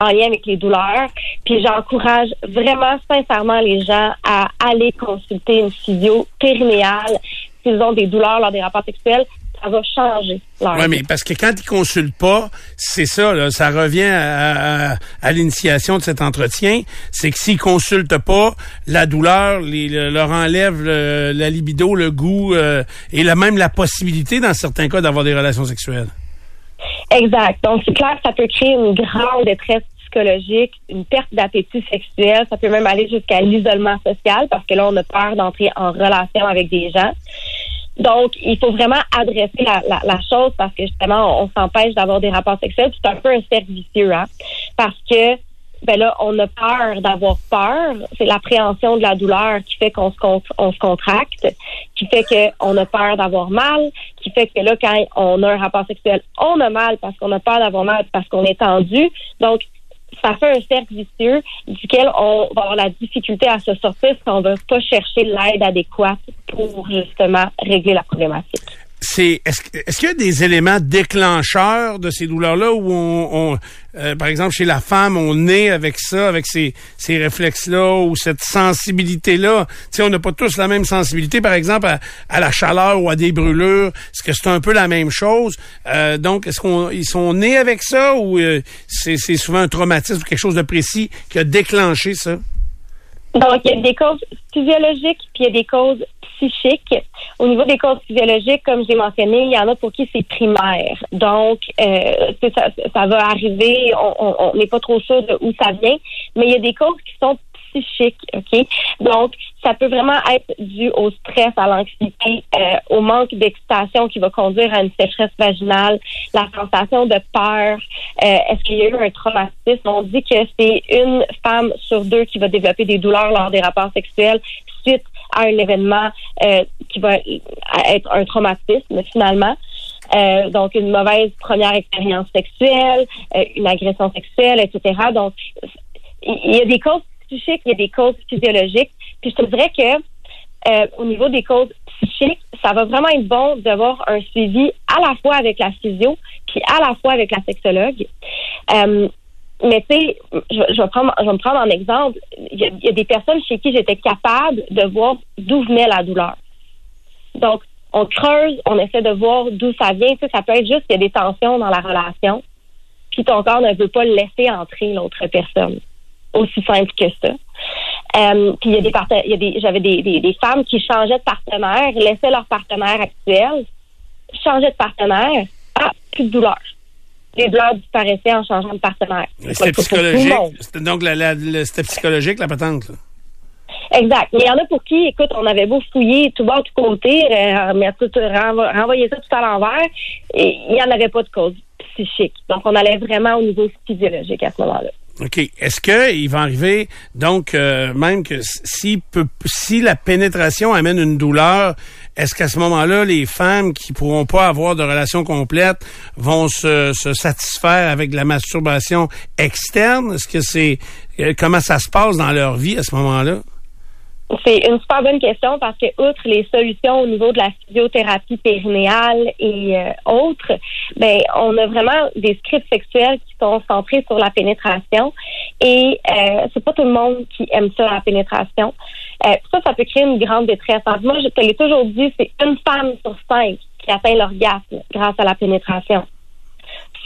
en lien avec les douleurs. Puis j'encourage vraiment sincèrement les gens à aller consulter une physio périnéale s'ils ont des douleurs lors des rapports sexuels. Ça va changer. Oui, mais parce que quand ils consultent pas, c'est ça, là, ça revient à, à, l'initiation de cet entretien. C'est que s'ils consultent pas, la douleur les, leur enlève la libido, le goût euh, et la, même la possibilité, dans certains cas, d'avoir des relations sexuelles. Exact. Donc, c'est clair que ça peut créer une grande détresse psychologique, une perte d'appétit sexuel. Ça peut même aller jusqu'à l'isolement social parce que là, on a peur d'entrer en relation avec des gens. Donc, il faut vraiment adresser la, chose parce que justement, on, s'empêche d'avoir des rapports sexuels. C'est un peu un cercle vicieux, hein? Parce que ben là, on a peur d'avoir peur. C'est l'appréhension de la douleur qui fait qu'on se, on se contracte, qui fait qu'on a peur d'avoir mal, qui fait que là, quand on a un rapport sexuel, on a mal parce qu'on a peur d'avoir mal, parce qu'on est tendu. Donc, ça fait un cercle vicieux duquel on va avoir la difficulté à se sortir si on ne va pas chercher l'aide adéquate pour justement régler la problématique c'est est-ce qu'il y a des éléments déclencheurs de ces douleurs-là où on, euh, par exemple chez la femme on est avec ça, avec ces, ces réflexes-là ou cette sensibilité-là? Tu on n'a pas tous la même sensibilité, par exemple à, la chaleur ou à des brûlures. Est-ce que c'est un peu la même chose? Euh, Donc, est-ce qu'ils sont nés avec ça ou euh, c'est souvent un traumatisme ou quelque chose de précis qui a déclenché ça? Donc, il y a des causes physiologiques, puis il y a des causes psychiques. Au niveau des causes physiologiques, comme j'ai mentionné, il y en a pour qui c'est primaire. Donc, euh, ça, ça va arriver, on n'est pas trop sûr de où ça vient, mais il y a des causes qui sont psychiques, OK? Donc, ça peut vraiment être dû au stress, à l'anxiété, euh, au manque d'excitation qui va conduire à une sécheresse vaginale, la sensation de peur. Euh, est-ce qu'il y a eu un traumatisme? On dit que c'est une femme sur deux qui va développer des douleurs lors des rapports sexuels suite à un événement euh, qui va être un traumatisme finalement. donc une mauvaise première expérience sexuelle, une agression sexuelle, etc. Donc il y a des causes psychiques, il y a des causes physiologiques. Puis je te que euh, au niveau des causes psychiques, ça va vraiment être bon d'avoir un suivi à la fois avec la physio, puis à la fois avec la sexologue. Euh, mais tu sais, je, vais prendre, je vais me prendre en exemple. Il y, a, des personnes chez qui j'étais capable de voir d'où venait la douleur. Donc, on creuse, on essaie de voir d'où ça vient. Tu sais, ça peut être juste qu'il y a des tensions dans la relation, puis ton corps ne veut pas laisser entrer l'autre personne aussi simple que ça. Euh, puis il y a des a des j'avais des, des, des, femmes qui changeaient de partenaire, laissaient leur partenaire actuel, changeaient de partenaire, ah, plus de douleur. Les douleurs disparaissaient en changeant de partenaire. C'était psychologique. C'était donc la, la, c'était psychologique la patente. Là. Exact. Mais il y en a pour qui, écoute, on avait beau fouiller tout bas, tout côté, euh, mais tout, renvoyer ça tout à l'envers, et il n'y en avait pas de cause psychique. Donc, on allait vraiment au niveau physiologique à ce moment-là. OK. Est-ce qu'il va arriver, donc, euh, même que si, si la pénétration amène une douleur, est-ce qu'à ce, moment-là, les femmes qui pourront pas avoir de relation complète vont se, se satisfaire avec la masturbation externe? Est-ce que c'est... Euh, comment ça se passe dans leur vie à ce moment-là? C'est une super bonne question parce que, outre les solutions au niveau de la physiothérapie périnéale et euh, autres, ben, on a vraiment des scripts sexuels qui sont centrés sur la pénétration et euh, c'est pas tout le monde qui aime ça, la pénétration. Euh, ça, ça peut créer une grande détresse. moi, je te l'ai toujours dit, c'est une femme sur cinq qui atteint l'orgasme grâce à la pénétration.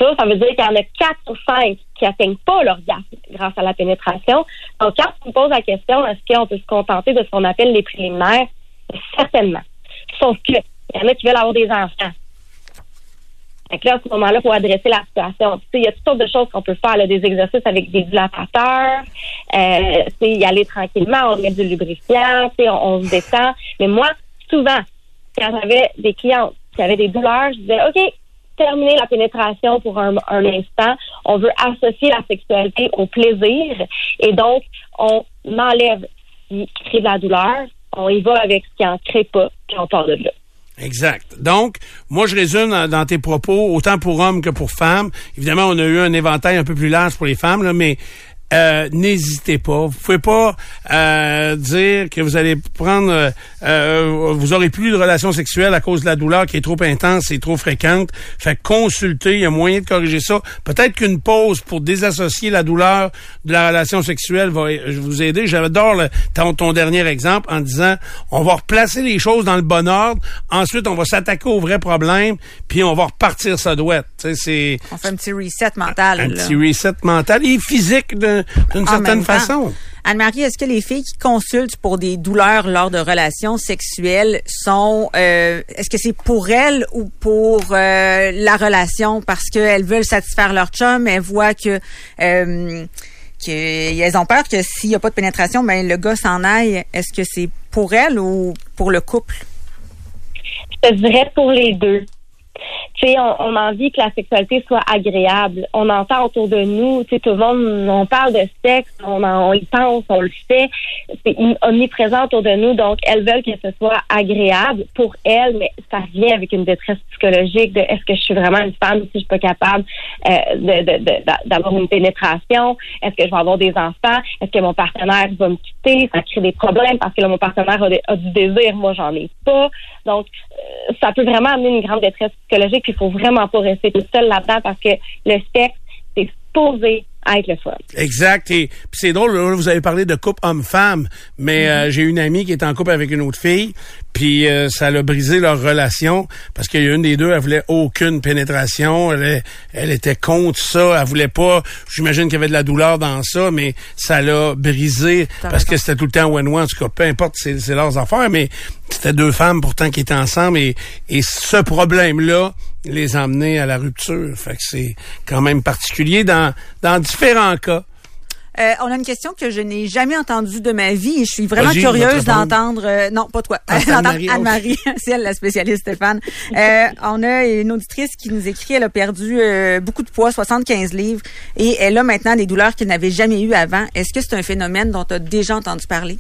Ça, veut dire qu'il y en a quatre ou cinq qui n'atteignent pas l'orgasme grâce à la pénétration. Donc, quand on pose la question, est-ce qu'on peut se contenter de ce qu'on appelle les préliminaires? Certainement. Sauf que, il y en a qui veulent avoir des enfants. Donc là, à ce moment-là, faut adresser la situation. il y a toutes sortes de choses qu'on peut faire, des exercices avec des dilatateurs, euh, y aller tranquillement, on met du lubrifiant, on, on se détend. Mais moi, souvent, quand j'avais des clients qui avaient des douleurs, je disais, OK, terminer la pénétration pour un, instant. On veut associer la sexualité au plaisir et donc on enlève ce qui crée de la douleur, on y va avec ce qui en crée pas, puis on part de là. Exact. Donc, moi, je résume dans tes propos, autant pour hommes que pour femmes. Évidemment, on a eu un éventail un peu plus large pour les femmes, là, mais euh, n'hésitez pas. Vous pouvez pas euh, dire que vous allez prendre, euh, vous aurez plus de relations sexuelles à cause de la douleur qui est trop intense et trop fréquente. Fait consulter, il y a moyen de corriger ça. Peut-être qu'une pause pour désassocier la douleur de la relation sexuelle va vous aider. J'adore ton, ton dernier exemple en disant, on va replacer les choses dans le bon ordre. Ensuite, on va s'attaquer au vrai problème, puis on va repartir sa douette. C'est on fait un petit reset mental. Un, petit reset mental et physique d'une certaine façon. Anne-Marie, est-ce que les filles qui consultent pour des douleurs lors de relations sexuelles sont, euh, est-ce que c'est pour elles ou pour euh, la relation? Parce qu'elles veulent satisfaire leur chum, elles voient que euh, qu'elles ont peur que s'il n'y a pas de pénétration, ben le gars s'en aille. Est-ce que c'est pour elles ou pour le couple? Je dirais pour les deux. Tu sais, on, on, a envie que la sexualité soit agréable. On entend autour de nous, tu sais, tout le monde, on parle de sexe, on, on y pense, on le fait. C'est omniprésent autour de nous, donc elles veulent que ce soit agréable pour elles, mais ça vient avec une détresse psychologique de est-ce que je suis vraiment une femme si je suis pas capable euh, d'avoir une pénétration? Est-ce que je vais avoir des enfants? Est-ce que mon partenaire va me quitter? Ça crée des problèmes parce que là, mon partenaire a, du désir, moi j'en ai pas. Donc, euh, ça peut vraiment amener une grande détresse psychologique il faut vraiment pas rester tout seul là-dedans parce que le sexe, c'est posé à être le fun. Exact. Et c'est drôle, vous avez parlé de couple homme-femme, mais mm-hmm. euh, j'ai une amie qui est en couple avec une autre fille, puis euh, ça a brisé leur relation parce qu'il y a une des deux, elle voulait aucune pénétration, elle, elle était contre ça, elle voulait pas. J'imagine qu'il y avait de la douleur dans ça, mais ça l'a brisé parce que c'était tout le temps one-one. En tout cas, peu importe, c'est leurs affaires, mais c'était deux femmes pourtant qui étaient ensemble et, et ce problème-là les emmener à la rupture. Fait que c'est quand même particulier dans, dans différents cas. Euh, on a une question que je n'ai jamais entendue de ma vie et je suis vraiment curieuse d'entendre. Euh, non, pas toi. Ah, Anne-Marie, c'est elle la spécialiste, Stéphane. Euh, on a une auditrice qui nous écrit. Elle a perdu beaucoup de poids, 75 livres, et elle a maintenant des douleurs qu'elle n'avait jamais eues avant. Est-ce que c'est un phénomène dont tu as déjà entendu parler?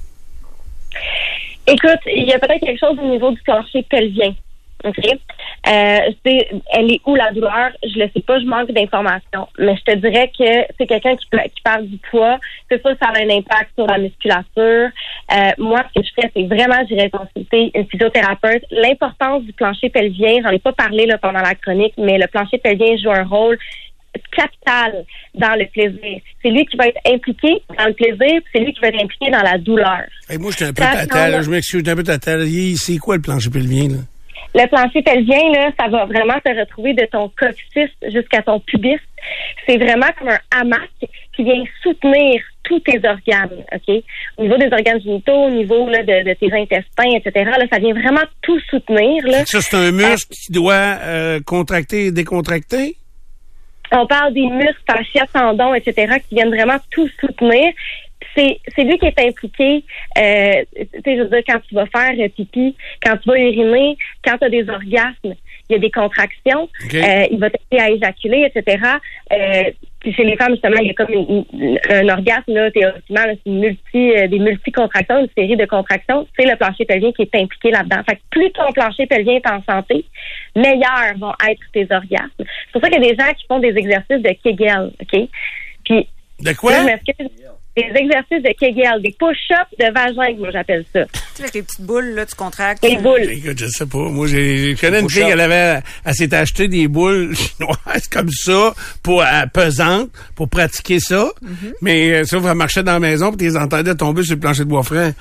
Écoute, il y a peut-être quelque chose au niveau du plancher pelvien. OK? Euh, c'est, elle est où la douleur? Je le sais pas, je manque d'informations. Mais je te dirais que c'est quelqu'un qui, qui parle du poids. C'est ça, ça a un impact sur la musculature. Euh, moi, ce que je fais, c'est vraiment, j'irai consulter une physiothérapeute. L'importance du plancher pelvien, j'en ai pas parlé là, pendant la chronique, mais le plancher pelvien joue un rôle capital dans le plaisir. C'est lui qui va être impliqué dans le plaisir, c'est lui qui va être impliqué dans la douleur. Et moi, je suis un peu tata, je m'excuse, un peu tata. C'est quoi le plancher pelvien, là? Le plancher pelvien, là, ça va vraiment te retrouver de ton coccyx jusqu'à ton pubis. C'est vraiment comme un hamac qui vient soutenir tous tes organes, OK? Au niveau des organes génitaux, au niveau là, de, tes intestins, etc., là, ça vient vraiment tout soutenir. Là. Ça, c'est un muscle qui doit euh, contracter et décontracter? On parle des muscles, fascia, tendons, etc., qui viennent vraiment tout soutenir c'est c'est lui qui est impliqué. Euh, tu sais, je veux dire, quand tu vas faire pipi, quand tu vas uriner, quand tu as des orgasmes, il y a des contractions, euh, il va t'aider à éjaculer, etc. Euh, puis chez les femmes, justement, il y a comme un orgasme, là, théoriquement, c'est multi, euh, des multi-contractions, une série de contractions. C'est le plancher pelvien qui est impliqué là-dedans. Fait que plus ton plancher pelvien est en santé, meilleurs vont être tes orgasmes. C'est pour ça qu'il y a des gens qui font des exercices de Kegel, OK? Puis, de quoi? Des exercices de Kegel, des push-ups de vagin, moi j'appelle ça. Tu sais, avec les petites boules, là, tu contractes. Les boules. Écoute, je sais pas. Moi, j'ai, je connais une fille, elle avait, elle s'est acheté des boules chinoises comme ça, pour, euh, pesantes, pour pratiquer ça. Mm-hmm. Mais euh, ça, elle marchait dans la maison, puis tu les entendais tomber sur le plancher de bois frais.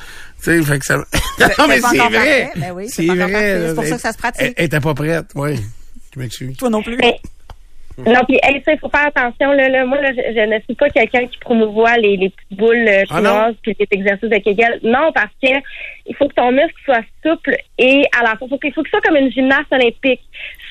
Tu sais, fait que ça... non, mais c'est vrai. Ben oui, c'est vrai. C'est pour ça que ça se pratique. Elle, était pas prête, oui. Tu m'excuses. Toi non plus. Non, puis il faut faire attention. Là, là, moi, là, je, ne suis pas quelqu'un qui promouvoit les, les petites boules euh, ah chinoises puis les exercices de Kegel. Non, parce que il faut que ton muscle soit souple et à la fois, il faut, que ce soit comme une gymnaste olympique.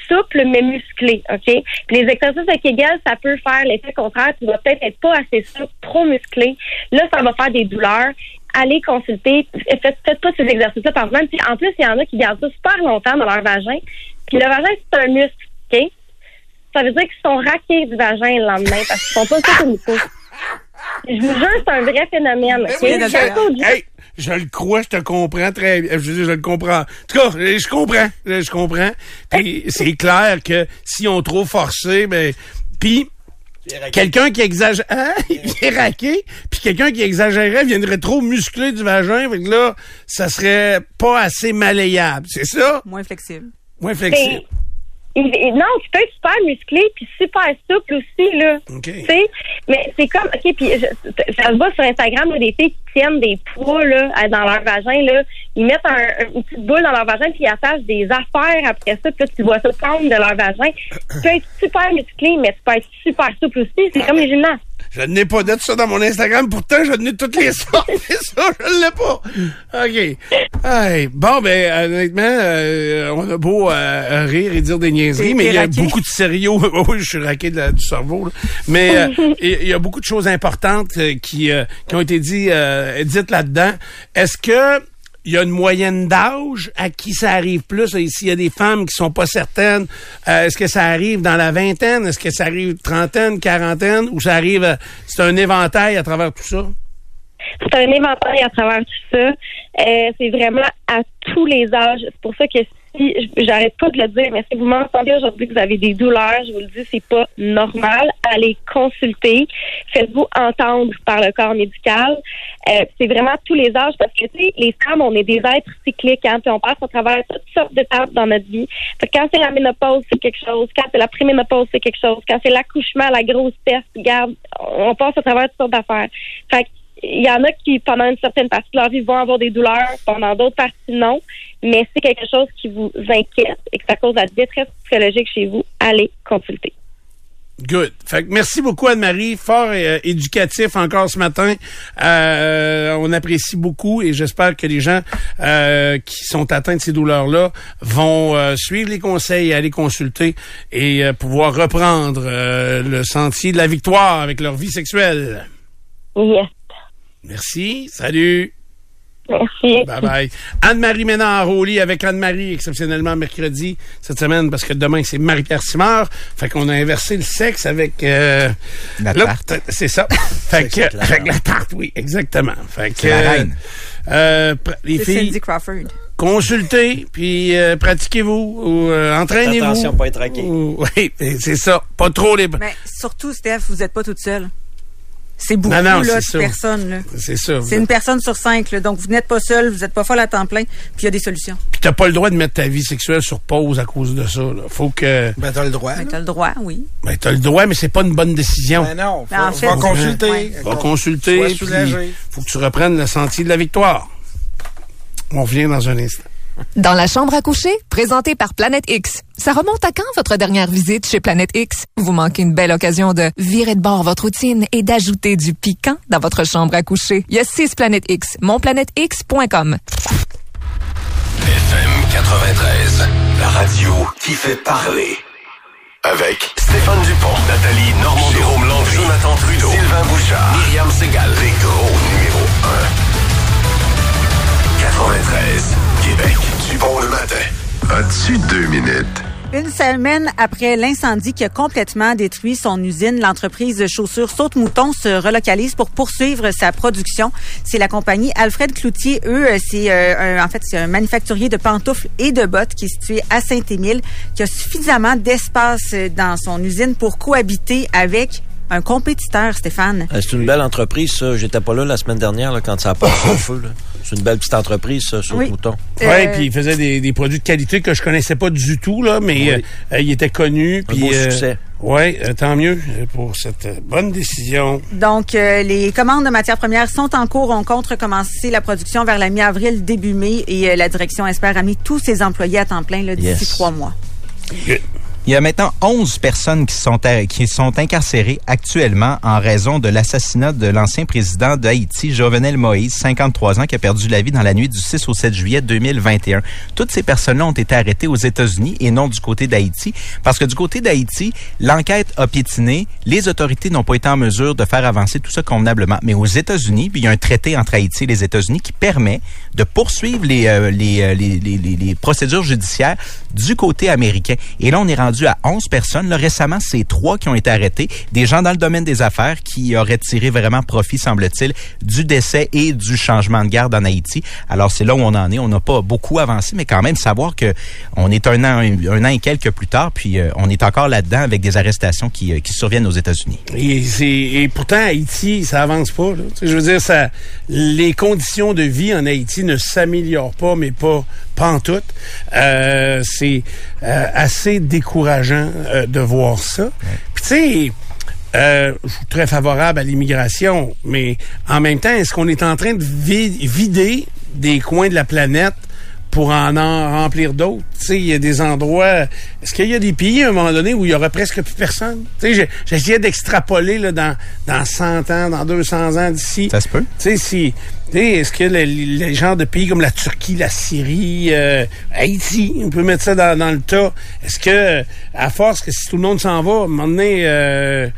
Souple mais musclé, OK? Puis les exercices de Kegel, ça peut faire l'effet contraire. Tu vas peut-être être pas assez souple, trop musclé. Là, ça va faire des douleurs allez consulter, faites, faites pas ces exercices-là par. Puis en plus, il y en a qui gardent ça super longtemps dans leur vagin. Puis le vagin, c'est un muscle, OK? Ça veut dire qu'ils sont raqués du vagin le lendemain parce qu'ils font pas ça comme il faut. Je vous jure, c'est un vrai phénomène. je le crois, je te comprends très bien. Je, je le comprends. En tout cas, je comprends. Je comprends. Puis c'est clair que si on trop forcé, ben. Puis quelqu'un qui exagère, hein? il est raqué, puis quelqu'un qui exagérait viendrait trop muscler du vagin, fait que là, ça serait pas assez malléable, c'est ça? Moins flexible. Moins flexible. Non, tu peux être super musclé puis super souple aussi, là. Tu sais, mais c'est comme, OK, puis ça se voit sur Instagram, là, des filles qui tiennent des poids, là, dans leur vagin, là. Ils mettent un, une petite boule dans leur vagin puis ils attachent des affaires après ça puis là, tu vois ça prendre de leur vagin. Tu peux être super musclé, mais tu peux être super souple aussi. C'est comme les gymnastes. Je n'ai pas de ça dans mon Instagram, pourtant je n'ai toutes les sortes, mais ça, je ne l'ai pas. OK. Hey, bon, ben, honnêtement, euh, on a beau euh, rire et dire des niaiseries, mais il y a beaucoup de sérieux. oui, je suis raqué de du cerveau. Mais euh, il y a beaucoup de choses importantes qui, qui ont été dit, dites là-dedans. Est-ce que il y a une moyenne d'âge à qui ça arrive plus? S'il y a des femmes qui sont pas certaines, euh, est-ce que ça arrive dans la vingtaine? Est-ce que ça arrive trentaine, quarantaine? Ou ça arrive, euh, c'est un éventail à travers tout ça? C'est un éventail à travers tout ça. Euh, c'est vraiment à tous les âges. C'est pour ça que j'arrête pas de le dire, mais si vous m'entendez aujourd'hui que vous avez des douleurs, je vous le dis, c'est pas normal. Allez consulter. Faites-vous entendre par le corps médical. Euh, c'est vraiment tous les âges parce que, tu sais, les femmes, on est des êtres cycliques, hein, puis on passe à travers toutes sortes d'étapes dans notre vie. quand c'est la ménopause, c'est quelque chose. Quand c'est la préménopause, c'est quelque chose. Quand c'est l'accouchement, la grosse peste, garde, on passe à travers toutes sortes d'affaires. Fait il y en a qui, pendant une certaine partie de leur vie, vont avoir des douleurs, pendant d'autres parties, non. Mais c'est quelque chose qui vous inquiète et que ça cause la détresse psychologique chez vous, allez consulter. Good. Fait que merci beaucoup Anne-Marie, fort euh, éducatif encore ce matin. Euh, on apprécie beaucoup et j'espère que les gens euh, qui sont atteints de ces douleurs-là vont suivre les conseils aller consulter et pouvoir reprendre le sentier de la victoire avec leur vie sexuelle. Yes. Merci. Salut. Merci. Bye bye. Anne-Marie Ménard au lit avec Anne-Marie, exceptionnellement mercredi cette semaine, parce que demain, c'est Marie-Pierre Simard. Fait qu'on a inversé le sexe avec... Euh, la tarte. C'est ça. fait que, avec la tarte, oui, exactement. Fait que... La reine. Euh, les filles... Cindy Crawford. Consultez, puis euh, pratiquez-vous, ou euh, entraînez-vous. Attention, pas être raqué. oui, c'est ça. Pas trop les... Mais surtout, Steph, vous n'êtes pas toute seule. C'est beaucoup là, de personnes. C'est ça. C'est une personne sur cinq. Là. Donc, vous n'êtes pas seul, vous n'êtes pas folle à temps plein, puis il y a des solutions. Puis t'as pas le droit de mettre ta vie sexuelle sur pause à cause de ça. Là. Faut que... Ben, t'as le droit. Ben, t'as le droit, oui. Ben, t'as le droit, mais c'est pas une bonne décision. Ben non, faut, ben, en consulter. Va consulter. Faut que tu reprennes le sentier de la victoire. On revient dans un instant. Dans la chambre à coucher, présenté par Planète X. Ça remonte à quand votre dernière visite chez Planète X? Vous manquez une belle occasion de virer de bord votre routine et d'ajouter du piquant dans votre chambre à coucher. Il y a six Planète X. Monplanètex.com. FM 93, la radio qui fait parler. Avec Stéphane Dupont, Nathalie Normand, Jérôme Landry, Jonathan Trudeau, Sylvain Bouchard, Myriam Segal, les gros numéro 1. 93. Québec. Du bon le matin. As-tu deux minutes? Une semaine après l'incendie qui a complètement détruit son usine, l'entreprise de chaussures Saute-Mouton se relocalise pour poursuivre sa production. C'est la compagnie Alfred Cloutier. Eux, c'est euh, en fait c'est un manufacturier de pantoufles et de bottes qui est situé à Saint-Émile, qui a suffisamment d'espace dans son usine pour cohabiter avec un compétiteur, Stéphane. Euh, c'est une belle entreprise, ça. J'étais pas là la semaine dernière là, quand ça a passé au feu. C'est une belle petite entreprise, ça, sur oui. Mouton. Oui, euh, puis il faisait des, produits de qualité que je connaissais pas du tout, là, mais euh, il était connu. Un beau succès. Oui, tant mieux pour cette bonne décision. Donc, les commandes de matières premières sont en cours. On compte recommencer la production vers la mi-avril, début mai, et la direction espère amener tous ses employés à temps plein d'ici trois mois. Il y a maintenant 11 personnes qui sont, qui sont incarcérées actuellement en raison de l'assassinat de l'ancien président d'Haïti, Jovenel Moïse, 53 ans, qui a perdu la vie dans la nuit du 6 au 7 juillet 2021. Toutes ces personnes-là ont été arrêtées aux États-Unis et non du côté d'Haïti, parce que du côté d'Haïti, l'enquête a piétiné, les autorités n'ont pas été en mesure de faire avancer tout ça convenablement. Mais aux États-Unis, il y a un traité entre Haïti et les États-Unis qui permet de poursuivre les, euh, euh, les, les, les procédures judiciaires du côté américain. Et là, on est rendu à 11 personnes. Récemment, c'est trois qui ont été arrêtés. Des gens dans le domaine des affaires qui auraient tiré vraiment profit, semble-t-il, du décès et du changement de garde en Haïti. Alors, c'est là où on en est. On n'a pas beaucoup avancé, mais quand même savoir que on est un an, et quelques plus tard, puis euh, on est encore là-dedans avec des arrestations qui, euh, surviennent aux États-Unis. Et, pourtant, Haïti, ça avance pas. Je veux dire, ça, les conditions de vie en Haïti ne s'améliorent pas, mais pas, pas en tout. Euh, c'est euh, assez décourageant euh, de voir ça. Puis tu sais, euh, je suis très favorable à l'immigration, mais en même temps, est-ce qu'on est en train de vi- vider des coins de la planète pour en, en remplir d'autres? Tu sais, il y a des endroits. Est-ce qu'il y a des pays à un moment donné où il y aurait presque plus personne? Tu sais, j'essayais d'extrapoler là, dans, dans 100 ans, dans 200 ans d'ici. Ça se peut. Tu sais, si, est-ce que les, les genres de pays comme la Turquie, la Syrie, euh, Haïti, on peut mettre ça dans, dans le tas. Est-ce que, à force que si tout le monde s'en va, à un moment donné, euh,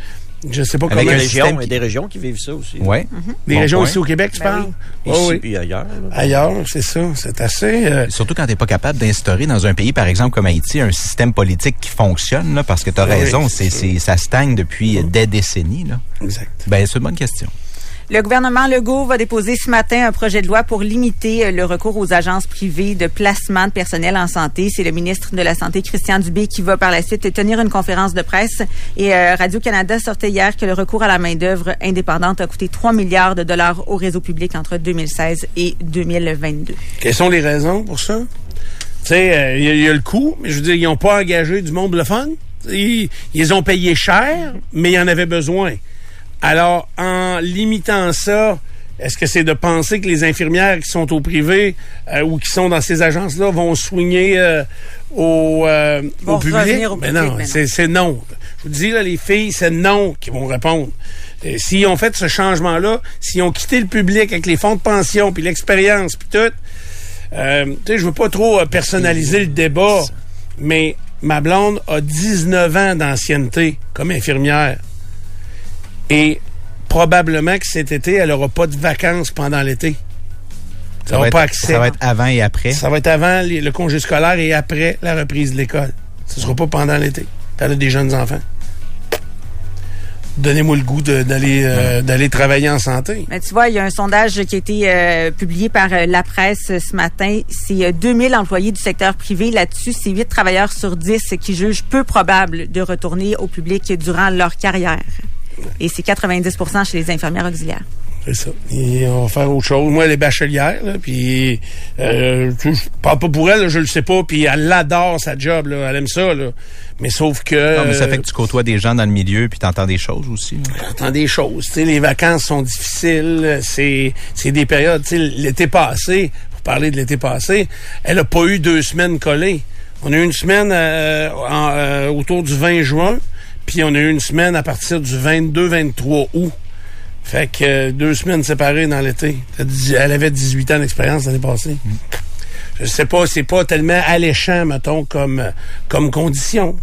je sais pas Avec comment... des a qui- des régions qui vivent ça aussi. Ouais. Des Bon régions point. ici au Québec, tu Ben parles? oui. Oh, Ici oui. puis ailleurs. là. Ailleurs, c'est ça. C'est assez... euh, Surtout quand tu n'es pas capable d'instaurer dans un pays, par exemple, comme Haïti, un système politique qui fonctionne, là, parce que tu as Oui, raison, c'est c'est, c'est- ça stagne depuis euh, des décennies. Là. exact. Ben, c'est une bonne question. Le gouvernement Legault va déposer ce matin un projet de loi pour limiter euh, le recours aux agences privées de placement de personnel en santé. C'est le ministre de la Santé, Christian Dubé, qui va par la suite tenir une conférence de presse. Et euh, Radio-Canada sortait hier que le recours à la main-d'œuvre indépendante a coûté 3 milliards de dollars au réseau public entre 2016 et 2022. Quelles sont les raisons pour ça? Tu sais, euh, il y, a- le coût, mais je veux dire, ils n'ont pas engagé du monde le fun. Ils, ils ont payé cher, mais ils en avaient besoin. Alors, en limitant ça, est-ce que c'est de penser que les infirmières qui sont au privé euh, ou qui sont dans ces agences-là vont soigner euh, au, euh, au public? au non, mais non. c'est non. Je vous dis, là, les filles, c'est non qui vont répondre. S'ils ont fait ce changement-là, s'ils ont quitté le public avec les fonds de pension, puis l'expérience, puis tout, tu sais, je veux pas trop personnaliser le débat, mais ma blonde a 19 ans d'ancienneté comme infirmière. Et probablement que cet été, elle aura pas de vacances pendant l'été. Ça aura va, pas être, accès. ça va être avant et après. Ça va être avant les- le congé scolaire et après la reprise de l'école. Ce sera pas pendant l'été. Elle a des jeunes enfants. Donnez-moi le goût d'aller euh, d'aller travailler en santé. Mais tu vois, il y a un sondage qui a été euh, publié par euh, la presse ce matin. C'est euh, 2000 employés du secteur privé. Là-dessus, c'est 8 travailleurs sur 10 qui jugent peu probable de retourner au public durant leur carrière. Et c'est 90% chez les infirmières auxiliaires. C'est ça. Et on va faire autre chose. Moi, elle est bachelière, là, puis euh, je parle pas pour elle, là, je le sais pas, puis elle adore sa job, là, elle aime ça, là. Mais sauf que... Non, mais ça fait que tu côtoies des gens dans le milieu puis tu entends des choses aussi. là. j'entends des choses. Tu sais, les vacances sont difficiles. C'est, c'est des périodes. Tu sais, l'été passé, pour parler de l'été passé, elle a pas eu deux semaines collées. On a eu une semaine euh, en, euh, autour du 20 juin, puis on a eu une semaine à partir du 22-23 août. Fait que euh, deux semaines séparées dans l'été. Elle avait 18 ans d'expérience l'année passée. Je sais pas, c'est pas tellement alléchant, mettons, comme, euh, comme condition.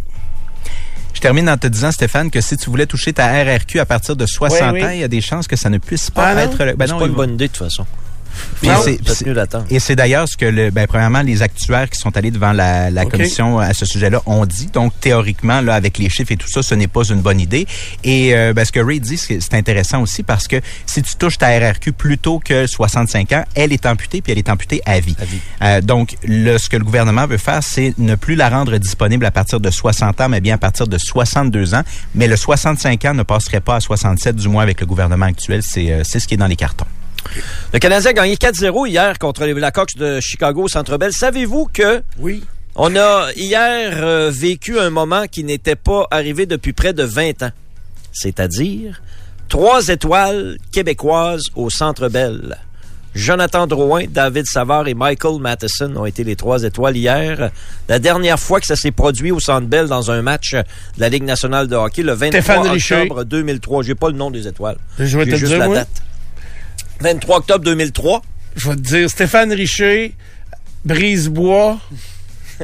Je termine en te disant, Stéphane, que si tu voulais toucher ta RRQ à partir de 60 Oui, oui. ans, il y a des chances que ça ne puisse pas Ah non? être... le- Ben c'est pas une va- bonne idée, de toute façon. Et c'est d'ailleurs ce que, le, ben, premièrement, les actuaires qui sont allés devant la, commission à ce sujet-là ont dit. Donc, théoriquement, là, avec les chiffres et tout ça, ce n'est pas une bonne idée. Et euh, ben, ce que Ray dit, c'est c'est intéressant aussi parce que si tu touches ta RRQ plus tôt que 65 ans, elle est amputée, puis elle est amputée à vie. À vie. Euh, donc, le, ce que le gouvernement veut faire, c'est ne plus la rendre disponible à partir de 60 ans, mais bien à partir de 62 ans. Mais le 65 ans ne passerait pas à 67, du moins avec le gouvernement actuel. C'est euh, c'est ce qui est dans les cartons. Le Canadien a gagné 4-0 hier contre les Blackhawks de Chicago au Centre Bell. Savez-vous que Oui. on a hier euh, vécu un moment qui n'était pas arrivé depuis près de 20 ans. C'est-à-dire trois étoiles québécoises au Centre Bell. Jonathan Drouin, David Savard et Michael Matheson ont été les trois étoiles hier. La dernière fois que ça s'est produit au Centre Bell dans un match de la Ligue nationale de hockey, le 23 Stéphane Richer. octobre 2003. J'ai pas le nom des étoiles. Je vais te J'ai juste dire, la date. 23 octobre 2003. Je vais te dire Stéphane Richer, Brisebois,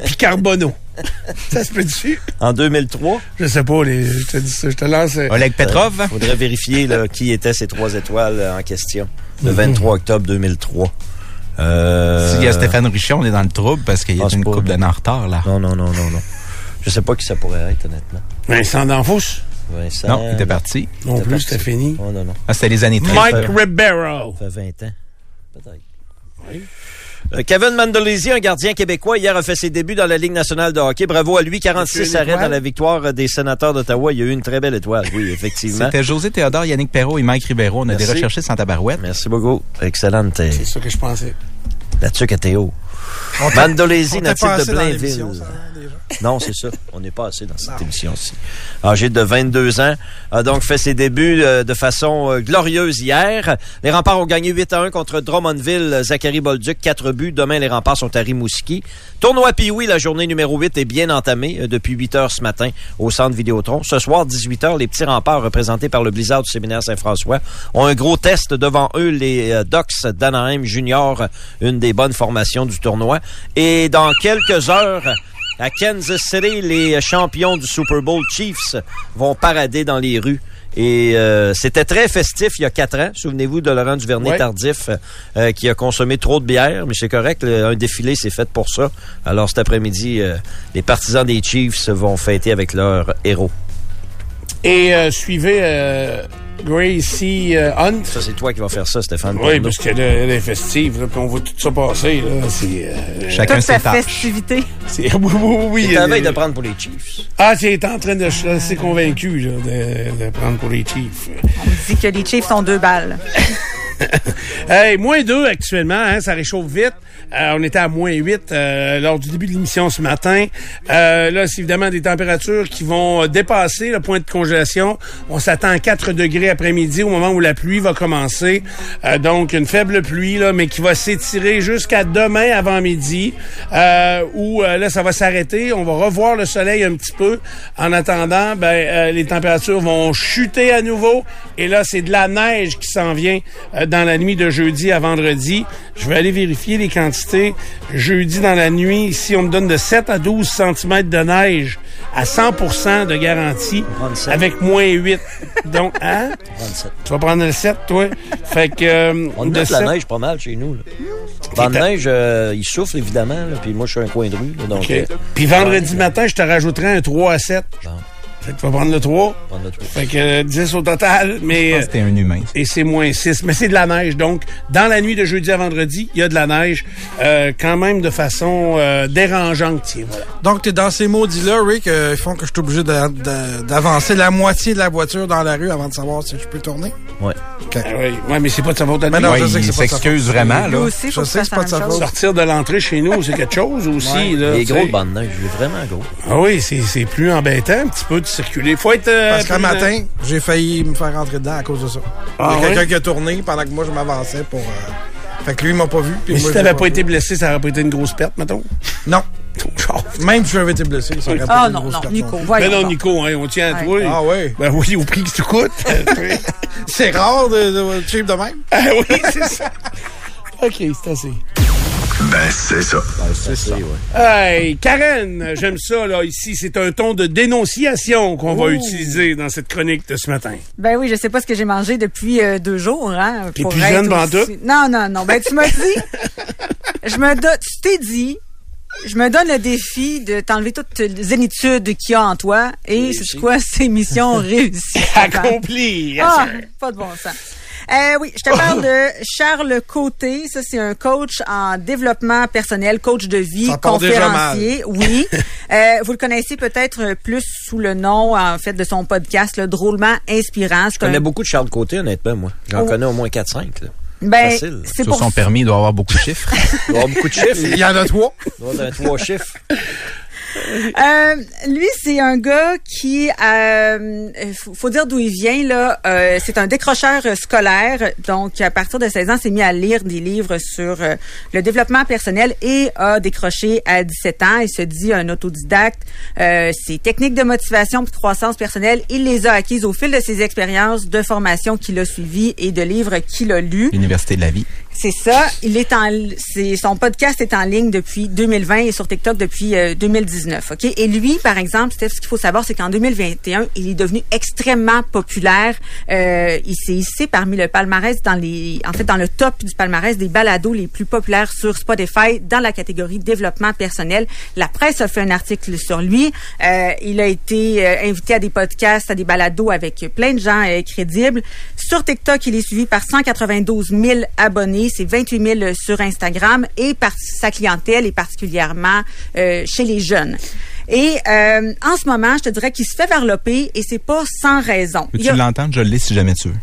puis Carbonneau. ça se peut dessus? En 2003, Je sais pas, les, je te dis ça, je te lance. euh, Oleg Petrov, il faudrait vérifier là, qui étaient ces trois étoiles euh, en question. Le 23 octobre 2003. Euh, s'il y a Stéphane Richer, on est dans le trouble parce qu'il y a une coupe d'années en retard, là. Non, non, non, non, non. Je sais pas qui ça pourrait être, honnêtement. Vincent D'Anfous? Vincent. Non, il était parti. Non plus, c'était fini. Oh, non, non. Ah, c'était les années 30. Mike Ribeiro. Ça fait 20 ans. Peut-être. Euh, Kevin Mandolesi, un gardien québécois, hier a fait ses débuts dans la Ligue nationale de hockey. Bravo à lui, 46 Monsieur une arrêts dans la victoire des sénateurs d'Ottawa. Il y a eu une très belle étoile, oui, effectivement. C'était José Théodore, Yannick Perrault et Mike Ribeiro. On a Merci. des recherchistes sans tabarouette. Merci beaucoup. Excellente. euh, C'est ça que je pensais. Là-dessus que Théo. Mandolesi, natif de Blainville. hein. Non, c'est ça. On n'est pas assez dans cette émission-ci. Âgé de 22 ans, a donc fait ses débuts euh, de façon euh, glorieuse hier. Les remparts ont gagné 8 à 1 contre Drummondville. Zachary Bolduc, 4 buts. Demain, les remparts sont à Rimouski. Tournoi Pioui, la journée numéro 8 est bien entamée euh, depuis 8 heures ce matin au centre Vidéotron. Ce soir, 18 heures, les petits remparts représentés par le Blizzard du séminaire Saint-François ont un gros test devant eux, les Ducks d'Anaheim Junior, une des bonnes formations du tournoi. Et dans quelques heures, à Kansas City, les champions du Super Bowl Chiefs vont parader dans les rues. Et euh, c'était très festif il y a quatre ans. Souvenez-vous de Laurent Duvernay Ouais. tardif euh, qui a consommé trop de bière, mais c'est correct. le- un défilé c'est fait pour ça. Alors cet après-midi, euh, les partisans des Chiefs vont fêter avec leurs héros. Et suivez Gracie euh, Hunt. Ça c'est toi qui vas faire ça, Stéphane. Oui, parce qu'elle elle est festive, là, puis on voit tout ça passer. Là. C'est, euh, Chacun Toute sa ses festivité. c'est, oui, oui, oui. C'est euh, veille de prendre pour les Chiefs. Ah, tu es en train de je suis convaincu là, de, de prendre pour les Chiefs. On dit que les Chiefs sont deux balles. Hey, moins 2 actuellement, hein, ça réchauffe vite. Euh, on était à moins 8 euh, lors du début de l'émission ce matin. Euh, là, c'est évidemment des températures qui vont euh, dépasser le point de congélation. On s'attend à 4 degrés après-midi au moment où la pluie va commencer. Euh, donc, une faible pluie, là, mais qui va s'étirer jusqu'à demain avant midi, euh, où là, ça va s'arrêter. On va revoir le soleil un petit peu. En attendant, ben, les températures vont chuter à nouveau. Et là, c'est de la neige qui s'en vient dans la nuit de jeudi à vendredi. Je vais aller vérifier les quantités. Jeudi dans la nuit, ici, on me donne de 7 à 12 cm de neige à 100% de garantie 37. avec moins 8. Donc, hein? 37. Tu vas prendre le 7, toi? Fait que... euh, On de a de la 7 neige pas mal chez nous. Là. De neige, euh, il souffle évidemment, là, puis moi je suis un coin de rue. là, donc, euh, Puis vendredi matin, je te rajouterai un 3 à 7. Bon. Fait que tu vas prendre le 3. prendre le trou. Fait que euh, 10 au total, mais... c'était un humain. et c'est moins 6. Mais c'est de la neige. Donc, dans la nuit de jeudi à vendredi, il y a de la neige, euh, quand même de façon euh, dérangeante. Tiens, voilà. Donc, t'es dans ces maudits-là, Rick, euh, ils font que je suis obligé d'avancer la moitié de la voiture dans la rue avant de savoir si je peux tourner? Ouais. Ah oui, ouais, mais c'est pas de sa faute à lui. Mais non, Ouais, je sais que c'est pas de sa s'excuse faute. vraiment, là. aussi, Je sais que c'est pas de la sa faute. Sortir de l'entrée chez nous, c'est quelque chose aussi. Là, Les tu gros sais. bandes de neige, il est vraiment gros. Ah oui, c'est c'est plus embêtant un petit peu de circuler. Faut être... euh, Parce qu'un matin, j'ai failli me faire rentrer dedans à cause de ça. Ah il y a quelqu'un qui a tourné pendant que moi je m'avançais pour. euh, Fait que lui, il m'a pas vu. puis Mais moi, si t'avais pas été blessé, ça aurait pas été une grosse perte, mettons? Non. Même si j'avais été blessé, ça aurait pas Ah été une non, grosse non, perte Nico, voyons Ben non. Nico, hein, on tient à Ouais. toi. Ah ouais. Ben oui, au prix que tu coûtes. C'est rare de, de cheap de même. ah oui, c'est ça. OK, c'est assez. Ben, c'est ça. C'est ça. Hey, Karen, j'aime ça, là, ici. C'est un ton de dénonciation qu'on va utiliser dans cette chronique de ce matin. Ben oui, je sais pas ce que j'ai mangé depuis euh, deux jours. Hein, T'es plus jeune, aussi-? Non, non, non. Ben tu m'as dit, je me donne, tu t'es dit, je me donne le défi de t'enlever toutes les zénitudes qu'il y a en toi. Et c'est quoi, c'est mission réussie. Accompli. yes, Ah, pas de bon sens. Euh, oui, je te parle de Charles Côté. Ça, c'est un coach en développement personnel, coach de vie, conférencier. Oui. Euh, vous le connaissez peut-être plus sous le nom, en fait, de son podcast, le Drôlement Inspirant. Je connais beaucoup de Charles Côté, honnêtement, moi. J'en Oh. connais au moins 4-5. là. Ben, Facile. Sur pour son permis, il doit avoir beaucoup de chiffres. Il doit y avoir beaucoup de chiffres. Il y en a trois. Il doit y avoir trois chiffres. Euh, lui, c'est un gars qui, euh, faut, dire d'où il vient là. Euh, c'est un décrocheur scolaire, donc à partir de 16 ans, s'est mis à lire des livres sur euh, le développement personnel et a décroché à 17 ans. Il se dit un autodidacte. Euh, ses techniques de motivation de croissance personnelle, il les a acquises au fil de ses expériences de formation qu'il a suivies et de livres qu'il a lus. L'Université de la vie. C'est ça. Il est en, son podcast est en ligne depuis 2020 et sur TikTok depuis euh, 2019. Ok? Et lui, par exemple, Steph, ce qu'il faut savoir, c'est qu'en 2021, il est devenu extrêmement populaire. Euh, il s'est hissé parmi le palmarès dans les, en fait, dans le top du palmarès des balados les plus populaires sur Spotify dans la catégorie développement personnel. La presse a fait un article sur lui. Euh, il a été euh, invité à des podcasts, à des balados avec plein de gens euh, crédibles. Sur TikTok, il est suivi par 192 000 abonnés c'est 28 000 sur Instagram et par sa clientèle est particulièrement euh, chez les jeunes. Et euh, en ce moment, je te dirais qu'il se fait varloper et c'est pas sans raison. Peux-tu Il a- l'entendre? Je l'ai si jamais tu veux.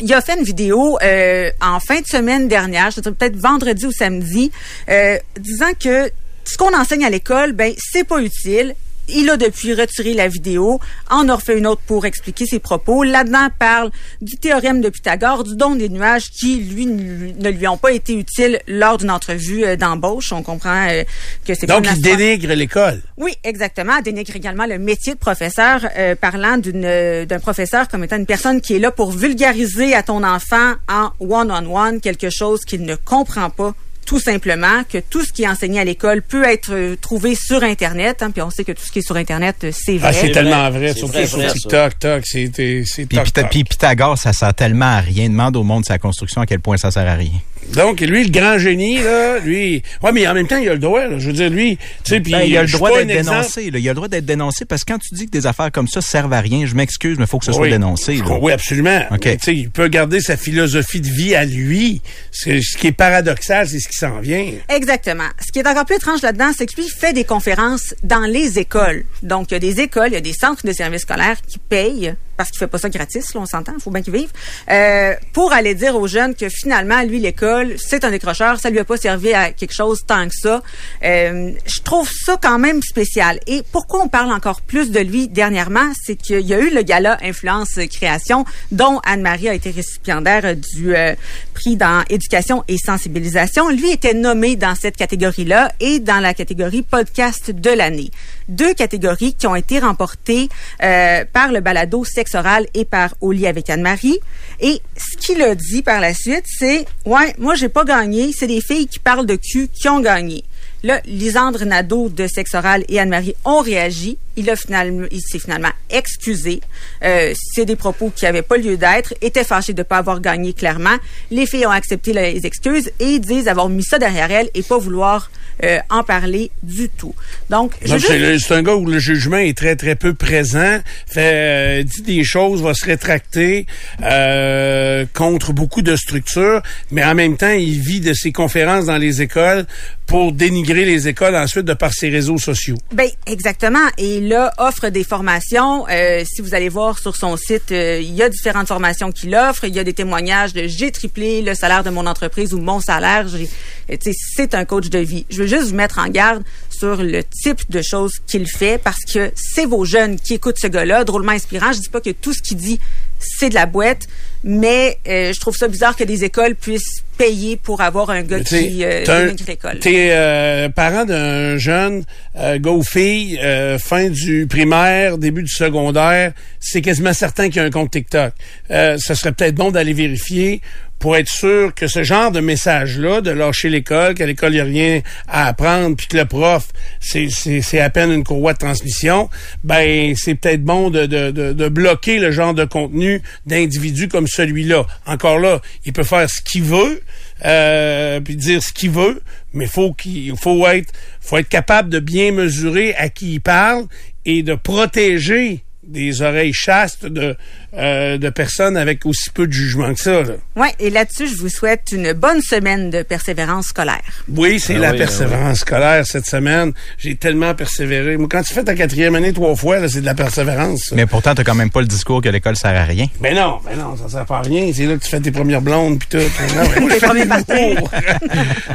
il a fait une vidéo euh, en fin de semaine dernière, je te dirais peut-être vendredi ou samedi, euh, disant que ce qu'on enseigne à l'école, ben c'est pas utile. Il a depuis retiré la vidéo, en a refait une autre pour expliquer ses propos. Là-dedans, parle du théorème de Pythagore, du don des nuages qui, lui, ne lui ont pas été utiles lors d'une entrevue euh, d'embauche. On comprend euh, que c'est pas Donc, il dénigre l'école. oui, exactement. Dénigre également le métier de professeur, euh, parlant d'une euh, d'un professeur comme étant une personne qui est là pour vulgariser à ton enfant en one-on-one quelque chose qu'il ne comprend pas tout simplement que tout ce qui est enseigné à l'école peut être euh, trouvé sur Internet. Hein, puis on sait que tout ce qui est sur Internet, euh, c'est vrai. Ah, c'est tellement vrai, surtout vrai, sur. TikTok, toc, c'est Pythagore, ça sert tellement à rien. Demande au monde sa construction à quel point ça sert à rien. Donc, lui, le grand génie, là, lui... Ouais, mais en même temps, il a le droit, là. Je veux dire, lui, tu sais, puis... Ben, il a le droit d'être dénoncé. là. Il a le droit d'être dénoncé parce que quand tu dis que des affaires comme ça servent à rien, je m'excuse, mais il faut que ce soit dénoncé. là. Oui, absolument. OK. Mais, tu sais, il peut garder sa philosophie de vie à lui. C'est- Ce qui est paradoxal, c'est ce qui s'en vient. Exactement. Ce qui est encore plus étrange là-dedans, c'est que lui il fait des conférences dans les écoles. Donc, il y a des écoles, il y a des centres de services scolaires qui payent, parce qu'il fait pas ça gratis, là, on s'entend, il faut bien qu'ils vivent, euh, pour aller dire aux jeunes que finalement, lui, l'école, c'est un décrocheur, ça lui a pas servi à quelque chose tant que ça. Euh, je trouve ça quand même spécial. Et pourquoi on parle encore plus de lui dernièrement, c'est qu'il y a eu le gala Influence Création, dont Anne-Marie a été récipiendaire du euh, prix dans éducation et sensibilisation. Lui était nommé dans cette catégorie-là et dans la catégorie podcast de l'année. Deux catégories qui ont été remportées euh, par le balado Sexe oral et par lit avec Anne-Marie. Et ce qu'il a dit par la suite, c'est ouais, moi j'ai pas gagné, c'est des filles qui parlent de cul qui ont gagné. Là, Lisandre Nadeau de Sexe Oral et Anne-Marie ont réagi. Il a finalement, il s'est finalement excusé. Euh, c'est des propos qui n'avaient pas lieu d'être. Était fâché de ne pas avoir gagné clairement. Les filles ont accepté les excuses et disent avoir mis ça derrière elles et pas vouloir euh, en parler du tout. Donc, veux c'est un gars où le jugement est très, très peu présent. Fait, euh, dit des choses, va se rétracter euh, contre beaucoup de structures, mais en même temps, il vit de ses conférences dans les écoles pour dénigrer les écoles ensuite de par ses réseaux sociaux. Ben exactement. Et là offre des formations. Euh, si vous allez voir sur son site, euh, il y a différentes formations qu'il offre. Il y a des témoignages de j'ai triplé le salaire de mon entreprise ou mon salaire. Euh, C'est un coach de vie. Je veux juste vous mettre en garde sur le type de choses qu'il fait parce que c'est vos jeunes qui écoutent ce gars-là, drôlement inspirant. Je dis pas que tout ce qu'il dit c'est de la boîte, mais euh, je trouve ça bizarre que des écoles puissent payer pour avoir un gars qui euh, un- l'école. T'es euh, parent d'un jeune euh, gars ou fille, euh, fin du primaire, début du secondaire, c'est quasiment certain qu'il y a un compte TikTok. Euh, ça serait peut-être bon d'aller vérifier pour être sûr que ce genre de message-là, de lâcher l'école, qu'à l'école, il n'y a rien à apprendre, puis que le prof, c'est, à peine une courroie de transmission, ben c'est peut-être bon de, de, de, de bloquer le genre de contenu d'individus comme celui-là. Encore là, il peut faire ce qu'il veut, euh, puis dire ce qu'il veut, mais faut qu'il faut être faut être capable de bien mesurer à qui il parle et de protéger des oreilles chastes de euh, de personnes avec aussi peu de jugement que ça. Ouais, et là-dessus, je vous souhaite une bonne semaine de persévérance scolaire. Oui, c'est Ah la oui, persévérance scolaire cette semaine. J'ai tellement persévéré. Moi, quand tu fais ta quatrième année trois fois, là, c'est de la persévérance. ça. Mais pourtant, t'as quand même pas le discours que l'école sert à rien. Mais non, mais non, ça sert pas à rien. C'est là que tu fais tes premières blondes puis tout. Non, mais moi, je Tes fais premiers des cours.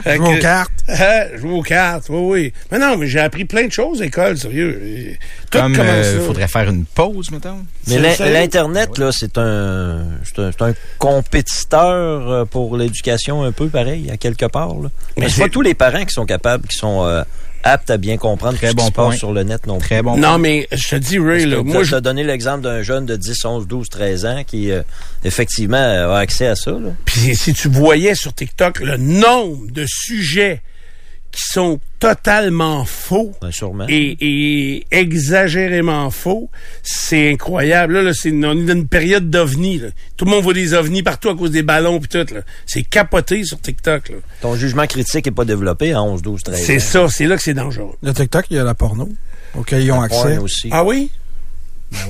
Jouer aux cartes. Ah, jouer aux cartes, oui, oui. Mais non, mais j'ai appris plein de choses à l'école, sérieux. Tout Comme commence euh, faudrait faire une pause, mettons. Mais C'est là, c'est un, compétiteur euh, pour l'éducation un peu pareil, à quelque part. Là. Mais c'est pas tous les parents qui sont capables, qui sont euh, apte à bien comprendre Très ce bon qui se passe sur le net non plus. Très bon. Non, mais je te dis, Ray, là, moi, je je donné l'exemple d'un jeune de 10, 11, 12, 13 ans qui, euh, effectivement, a accès à ça. Puis si tu voyais sur TikTok le nombre de sujets qui sont totalement faux Ben, sûrement. et, et exagérément faux, c'est incroyable. Là, là, c'est, on est dans une période d'ovnis. Tout le monde voit des ovnis partout à cause des ballons puis tout. là. C'est capoté sur TikTok. là. Ton jugement critique n'est pas développé à 11, 12, 13 C'est ça, c'est là que c'est dangereux. Le TikTok, il y a la porno auquel ils ont accès. Aussi. Ah oui?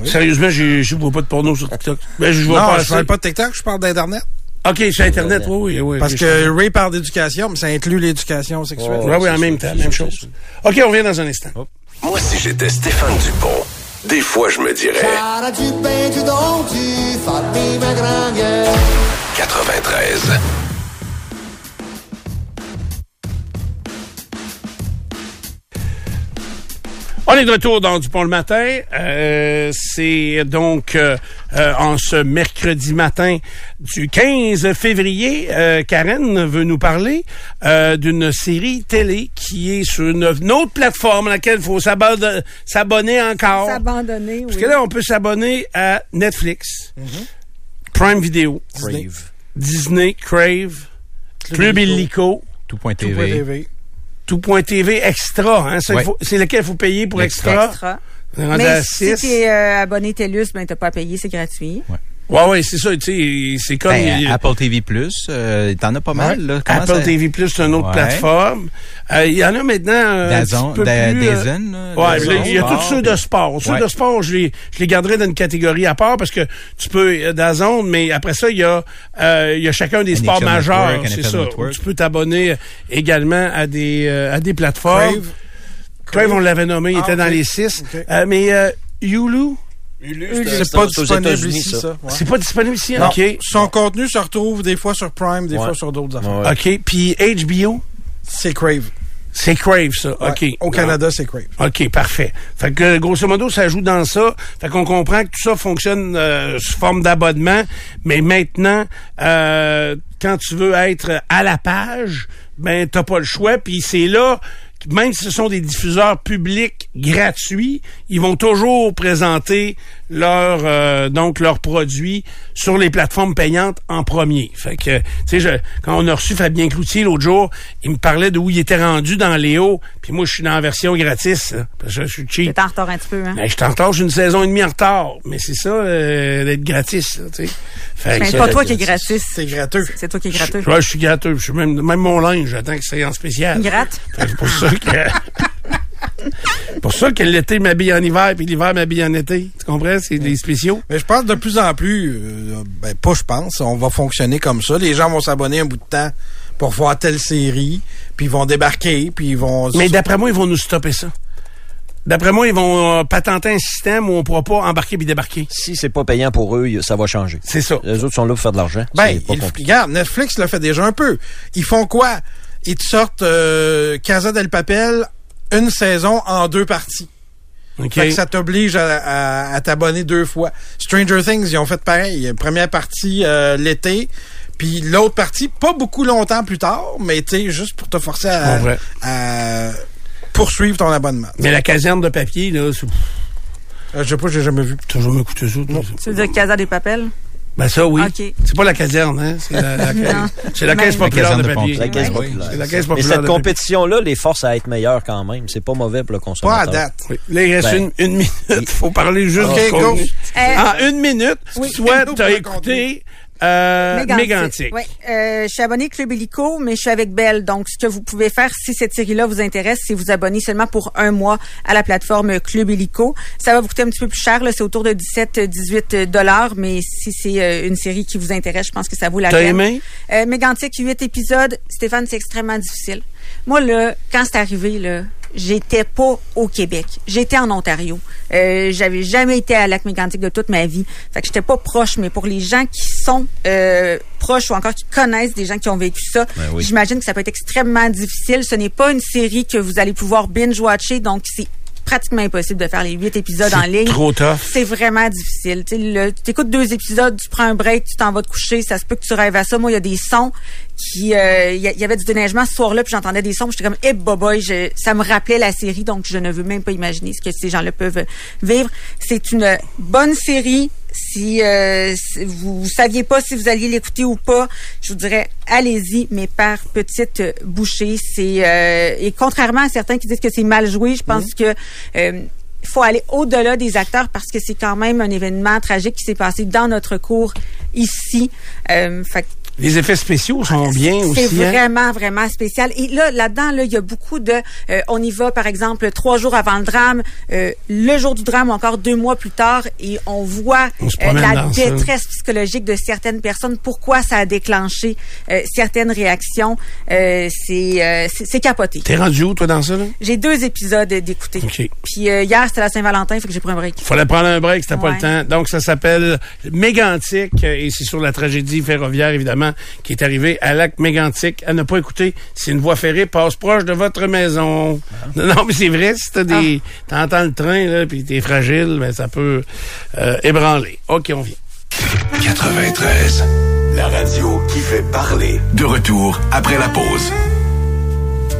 oui. Sérieusement, je vois pas de porno sur TikTok. Ben, je vois non, pas je parle pas de TikTok, je parle d'Internet. OK, sur Internet, oui, oui, oui. Parce que Ray parle d'éducation, mais ça inclut l'éducation sexuelle. Oui, oui, en même temps, même chose. OK, on revient dans un instant. Moi, si j'étais Stéphane Dupont, des fois, je me dirais Cara de bem de onde, família grande. 93. On est de retour dans Dupont le matin. Euh, c'est donc euh, euh, en ce mercredi matin du 15 février. Euh, Karen veut nous parler euh, d'une série télé qui est sur une, une autre plateforme à laquelle il faut s'abonner encore. S'abandonner, Parce que là, on peut s'abonner à Netflix, Prime Video, Crave. Disney, Crave, Club Illico, Tout.tv. TV. Tout.tv Extra. Hein, Ouais. c'est lequel il faut payer pour. Extra. Mais si tu es abonné TELUS, ben t'as pas à payer, c'est gratuit. Ouais, ouais, c'est ça, tu sais, c'est comme Ben, il- Apple TV+, euh, t'en as pas mal, là. Comment Apple ça- TV Plus, c'est une autre Ouais. plateforme. Euh, Il y en a maintenant euh, un Dazon, petit peu Da- plus, euh, il y a tous ceux de sport. Ceux Ouais. de sport, je les, je les garderai dans une catégorie à part parce que tu peux euh, Dazon, mais après ça, il y a, euh, il y a chacun des NHL sports majeurs, c'est ça. Tu peux t'abonner également à des, euh, à des plateformes. Crave, on l'avait nommé, il Ah, était dans les six. Euh, mais euh, Hulu, C'est pas disponible ici, ça. ça. ouais. c'est pas disponible ici? Non. OK. Son contenu se retrouve des fois sur Prime, des Ouais. fois sur d'autres affaires. Ouais. OK. Puis HBO, C'est Crave. c'est Crave, ça. Ouais. OK. Au Canada, c'est Crave. OK, parfait. Fait que grosso modo, ça joue dans ça. Fait qu'on comprend que tout ça fonctionne euh, sous forme d'abonnement, mais maintenant, euh, quand tu veux être à la page, ben t'as pas le choix. Puis c'est là, même si ce sont des diffuseurs publics gratuits, ils vont toujours présenter leurs euh, donc leurs produits sur les plateformes payantes en premier. Fait que tu sais, je- quand on a reçu Fabien Cloutier l'autre jour, il me parlait de où il était rendu dans Léo, puis moi je suis dans la version gratis, là, parce que je suis cheap. T'es en retard un petit peu, hein? Ben, je suis en retard, j'ai une saison et demie en retard. Mais c'est ça, euh, d'être gratis, tu sais. Que c'est pas toi qui es gratis. C'est gratuit. C'est toi qui es gratteux. ouais, je suis gratteux. Je suis même, même mon linge, j'attends que c'est en spécial. Gratte. C'est pour ça que... pour ça que l'été m'habille en hiver puis l'hiver m'habille en été. Tu comprends? C'est des spéciaux. Mais je pense de plus en plus, euh, ben pas je pense, on va fonctionner comme ça. Les gens vont s'abonner un bout de temps pour voir telle série, puis ils vont débarquer, puis ils vont... Mais d'après moi, ils vont nous stopper ça. D'après moi, ils vont euh, patenter un système où on pourra pas embarquer puis débarquer. Si c'est pas payant pour eux, ça va changer. C'est ça. Les autres sont là pour faire de l'argent. Ben, C'est pas regarde, Netflix le fait déjà un peu. Ils font quoi? Ils te sortent euh, Casa del Papel, une saison en deux parties. OK? Fait que ça t'oblige à, à- à t'abonner deux fois. Stranger Things, ils ont fait pareil. Première partie euh, l'été, puis l'autre partie pas beaucoup longtemps plus tard, mais tu sais, juste pour te forcer à, poursuivre ton abonnement. Mais la caserne de papier, là, c'est Euh, je sais pas, j'ai jamais vu. toujours me coûter ça. Tu veux dire Casa des Papels? Ben ça, oui. OK. C'est pas la caserne, hein? C'est la, la, Non. c'est la caisse populaire La de caserne de papier. C'est la caisse populaire. c'est la caisse Mais cette compétition-là les force à être meilleurs quand même. C'est pas mauvais pour le Pas consommateur. à date. Oui. Là, il reste Ben, une, une minute. faut parler juste OK, du go. contenu. Euh, En une minute, Oui. soit Nous tu as pour le écouté euh, Mégantic. Oui, euh, je suis abonnée Club Illico, mais je suis avec Belle. Donc, ce que vous pouvez faire, si cette série-là vous intéresse, c'est vous abonner seulement pour un mois à la plateforme Club Illico. Ça va vous coûter un petit peu plus cher, c'est autour de 17-18 dollars, mais si c'est euh, une série qui vous intéresse, je pense que ça vaut la peine. aimé? Euh, Mégantic, 8 épisodes. Stéphane, c'est extrêmement difficile. Moi, là, quand c'est arrivé, là, j'étais pas au Québec. J'étais en Ontario. Euh, j'avais jamais été à Lac Mégantic de toute ma vie. Fait que j'étais pas proche, mais pour les gens qui sont euh, proches ou encore qui connaissent des gens qui ont vécu ça, Ben oui. j'imagine que ça peut être extrêmement difficile. Ce n'est pas une série que vous allez pouvoir binge-watcher, donc c'est pratiquement impossible de faire les huit épisodes en ligne. trop tough. C'est vraiment difficile. Tu écoutes deux épisodes, tu prends un break, tu t'en vas te coucher, ça se peut que tu rêves à ça. Moi, il y a des sons qui... euh, Il y, a- il y avait du déneigement ce soir-là, puis j'entendais des sons, puis j'étais comme, eh, boboy, je, ça me rappelait la série, donc je ne veux même pas imaginer ce que ces gens-là peuvent euh, vivre. C'est une bonne série. Si, euh, si vous saviez pas si vous alliez l'écouter ou pas, je vous dirais allez-y, mais par petites bouchées. C'est euh, et contrairement à certains qui disent que c'est mal joué, je pense que euh, faut aller au-delà des acteurs parce que c'est quand même un événement tragique qui s'est passé dans notre cours ici. Euh, fait Les effets spéciaux sont bien c'est aussi. hein? vraiment, vraiment spécial. Et là, là-dedans, là, il y a beaucoup de... euh, on y va, par exemple, trois jours avant le drame, euh, le jour du drame, encore deux mois plus tard, et on voit On euh, la ça. détresse psychologique de certaines personnes, pourquoi ça a déclenché certaines réactions? C'est c'est c'est capoté. T'es rendu où, toi, dans ça, là? J'ai deux épisodes d'écouter. OK. Puis hier, c'était la Saint-Valentin, fait que j'ai pris un break. Fallait prendre un break, c'était pas Ouais. le temps. Donc, ça s'appelle Mégantic et c'est sur la tragédie ferroviaire, évidemment, qui est arrivée à Lac Mégantic. À ne pas écouter, si une voie ferrée passe proche de votre maison. Non, non, mais c'est vrai, si t'as des... T'entends le train, là, puis t'es fragile, ben, ça peut euh, ébranler. OK, on vient. 93. La radio qui fait parler. De retour après la pause.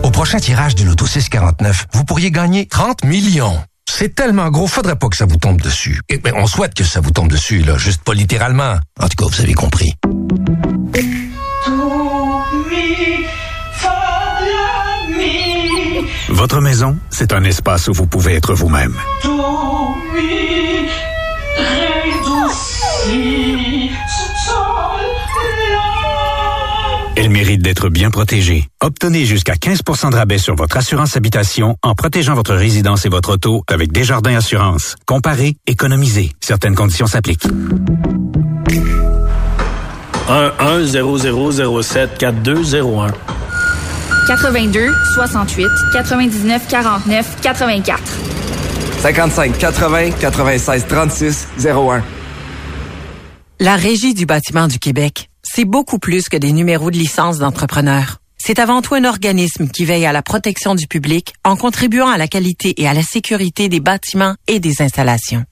Au prochain tirage du Loto 649, vous pourriez gagner 30 millions. C'est tellement gros, faudrait pas que ça vous tombe dessus. Et, ben, on souhaite que ça vous tombe dessus, là, juste pas littéralement. En tout cas, vous avez compris. Votre maison, c'est un espace où vous pouvez être vous-même. Mérite d'être bien protégée. Obtenez jusqu'à 15% de rabais sur votre assurance habitation en protégeant votre résidence et votre auto avec Desjardins Assurance. Comparez, économisez. Certaines conditions s'appliquent. 1-1-0007-4201. 82 68 99 49 84. 55 80 96 36 01. La Régie du bâtiment du Québec, c'est beaucoup plus que des numéros de licence d'entrepreneur. C'est avant tout un organisme qui veille à la protection du public en contribuant à la qualité et à la sécurité des bâtiments et des installations.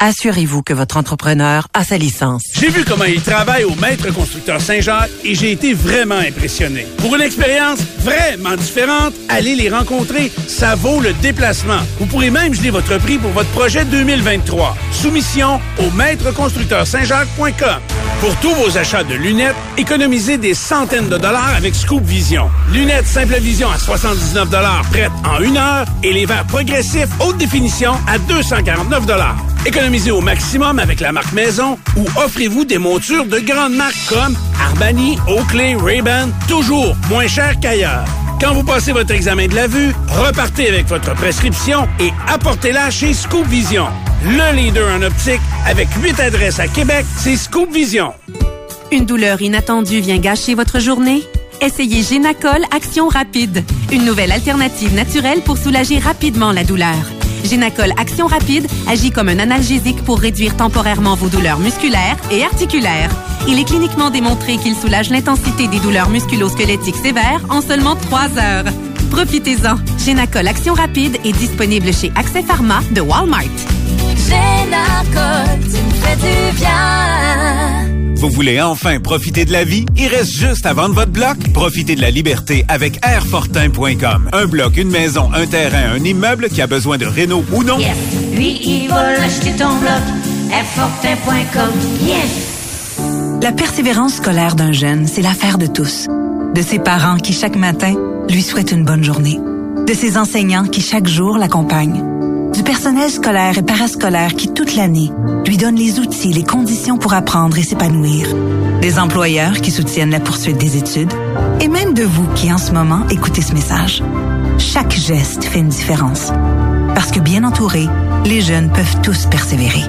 Assurez-vous que votre entrepreneur a sa licence. J'ai vu comment ils travaillent au Maître Constructeur Saint-Jacques et j'ai été vraiment impressionné. Pour une expérience vraiment différente, allez les rencontrer. Ça vaut le déplacement. Vous pourrez même geler votre prix pour votre projet 2023. Soumission au maîtreconstructeursaintjacques.com. Pour tous vos achats de lunettes, économisez des centaines de dollars avec Scoop Vision. Lunettes simple vision à 79 dollars prêtes en une heure et les verres progressifs haute définition à 249 dollars. Économisez au maximum avec la marque Maison ou offrez-vous des montures de grandes marques comme Armani, Oakley, Ray-Ban, toujours moins cher qu'ailleurs. Quand vous passez votre examen de la vue, repartez avec votre prescription et apportez-la chez Scoop Vision. Le leader en optique avec 8 adresses à Québec, c'est Scoop Vision. Une douleur inattendue vient gâcher votre journée? Essayez Génacol Action Rapide, une nouvelle alternative naturelle pour soulager rapidement la douleur. Génacol Action Rapide agit comme un analgésique pour réduire temporairement vos douleurs musculaires et articulaires. Il est cliniquement démontré qu'il soulage l'intensité des douleurs musculo-squelettiques sévères en seulement 3 heures. Profitez-en. Génacol Action Rapide est disponible chez Accès Pharma de Walmart. Génacol, tu fais du bien. Vous voulez enfin profiter de la vie? Il reste juste à vendre votre bloc? Profitez de la liberté avec airfortin.com. Un bloc, une maison, un terrain, un immeuble qui a besoin de réno ou non? Yes. Lui, il va l'acheter ton bloc. Airfortin.com. Yes. La persévérance scolaire d'un jeune, c'est l'affaire de tous. De ses parents qui, chaque matin, lui souhaitent une bonne journée. De ses enseignants qui, chaque jour, l'accompagnent. Personnel scolaire et parascolaire qui, toute l'année, lui donne les outils, les conditions pour apprendre et s'épanouir. Des employeurs qui soutiennent la poursuite des études. Et même de vous qui, en ce moment, écoutez ce message. Chaque geste fait une différence. Parce que bien entourés, les jeunes peuvent tous persévérer.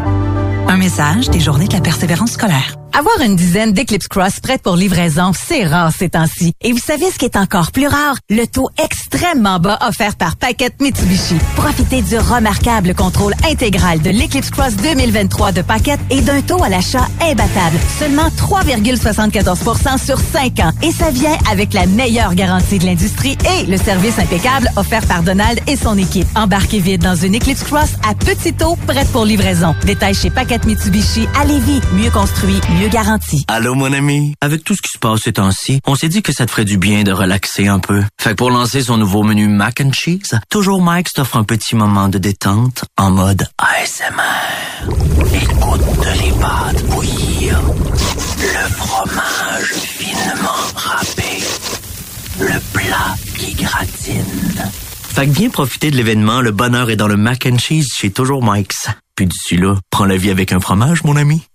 Un message des Journées de la persévérance scolaire. Avoir une dizaine d'Eclipse Cross prêtes pour livraison, c'est rare ces temps-ci. Et vous savez ce qui est encore plus rare? Le taux extrêmement bas offert par Paquette Mitsubishi. Profitez du remarquable contrôle intégral de l'Eclipse Cross 2023 de Paquette et d'un taux à l'achat imbattable. Seulement 3,74% sur 5 ans. Et ça vient avec la meilleure garantie de l'industrie et le service impeccable offert par Donald et son équipe. Embarquez vite dans une Eclipse Cross à petit taux prête pour livraison. Détail chez Paquette Mitsubishi à Lévis. Mieux construit, mieux garanti. Allô, mon ami? Avec tout ce qui se passe ces temps-ci, on s'est dit que ça te ferait du bien de relaxer un peu. Fait que pour lancer son nouveau menu Mac and Cheese, toujours Mike t'offre un petit moment de détente en mode ASMR. Écoute les pâtes bouillir, le fromage finement râpé, le plat qui gratine. Fait que viens profiter de l'événement Le bonheur est dans le Mac and Cheese chez Toujours Mike's. Puis d'ici là, prends la vie avec un fromage, mon ami.